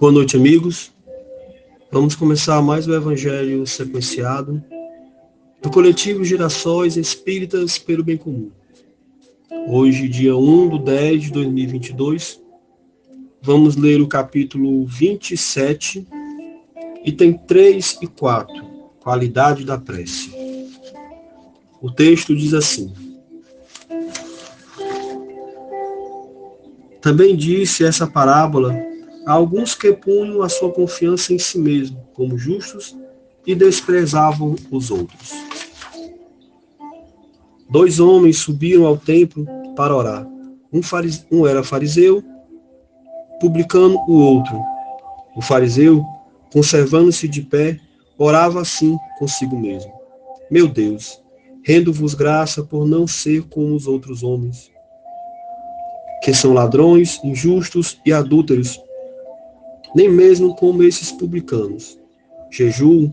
Boa noite, amigos. Vamos começar mais o Evangelho sequenciado do coletivo Gerações Espíritas pelo Bem Comum. Hoje, dia 1 de 10 de 2022, vamos ler o capítulo 27, item 3 e 4, Qualidade da Prece. O texto diz assim: Também disse essa parábola alguns que punham a sua confiança em si mesmo como justos e desprezavam os outros. Dois homens subiram ao templo para orar. Um, um era fariseu, publicando o outro. O fariseu, conservando-se de pé, orava assim consigo mesmo: Meu Deus, rendo-vos graça por não ser como os outros homens, que são ladrões, injustos e adúlteros, nem mesmo como esses publicanos. Jejuo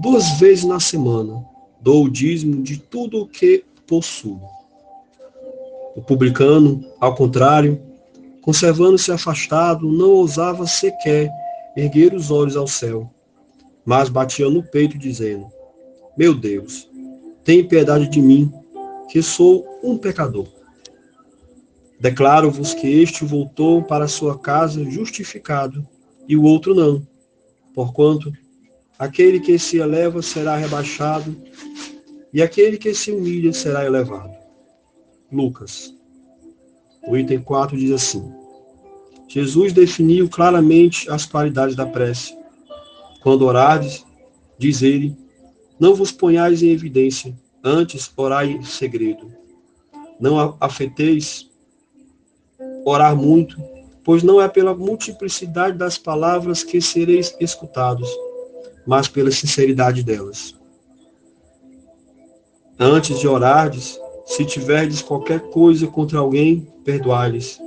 duas vezes na semana, dou o dízimo de tudo o que possuo. O publicano, ao contrário, conservando-se afastado, não ousava sequer erguer os olhos ao céu, mas batia no peito, dizendo: Meu Deus, tem piedade de mim, que sou um pecador. Declaro-vos que este voltou para sua casa justificado e o outro não. Porquanto aquele que se eleva será rebaixado, e aquele que se humilha será elevado. Lucas. O item 4 diz assim: Jesus definiu claramente as qualidades da prece. Quando orardes, diz ele, não vos ponhais em evidência, antes orai em segredo. Não afeteis orar muito, pois não é pela multiplicidade das palavras que sereis escutados, mas pela sinceridade delas. Antes de orardes, se tiverdes qualquer coisa contra alguém, perdoai-lhes,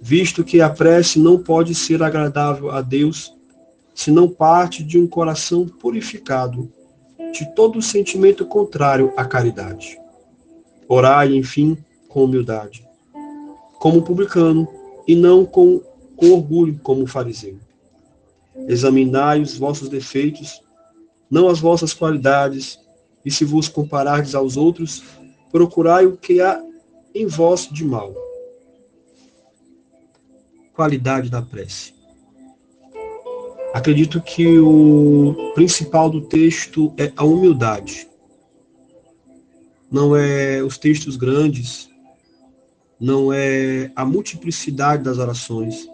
visto que a prece não pode ser agradável a Deus se não parte de um coração purificado de todo sentimento contrário à caridade. Orai, enfim, com humildade, como publicano, e não com, com orgulho como fariseu. Examinai os vossos defeitos, não as vossas qualidades, e se vos comparardes aos outros, procurai o que há em vós de mal. Qualidade da prece. Acredito que o principal do texto é a humildade. Não é os textos grandes, não é a multiplicidade das orações,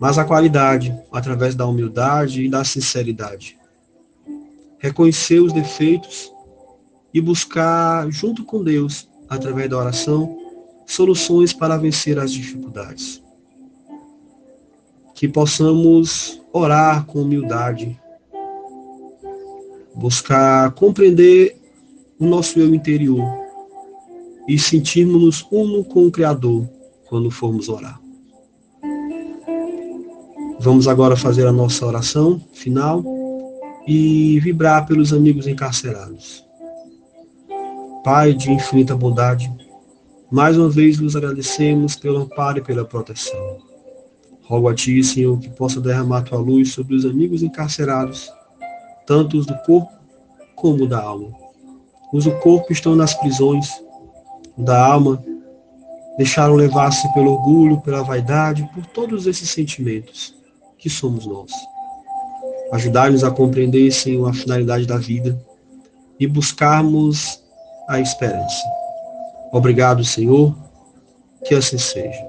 mas a qualidade, através da humildade e da sinceridade. Reconhecer os defeitos e buscar, junto com Deus, através da oração, soluções para vencer as dificuldades. Que possamos orar com humildade, buscar compreender o nosso eu interior e sentirmos-nos uno com o Criador quando formos orar. Vamos agora fazer a nossa oração final e vibrar pelos amigos encarcerados. Pai de infinita bondade, mais uma vez nos agradecemos pelo amparo e pela proteção. Rogo a Ti, Senhor, que possa derramar Tua luz sobre os amigos encarcerados, tanto os do corpo como da alma. Os do corpo estão nas prisões, da alma, deixaram levar-se pelo orgulho, pela vaidade, por todos esses sentimentos que somos nós. Ajudar-nos a compreender, Senhor, a finalidade da vida e buscarmos a esperança. Obrigado, Senhor, que assim seja.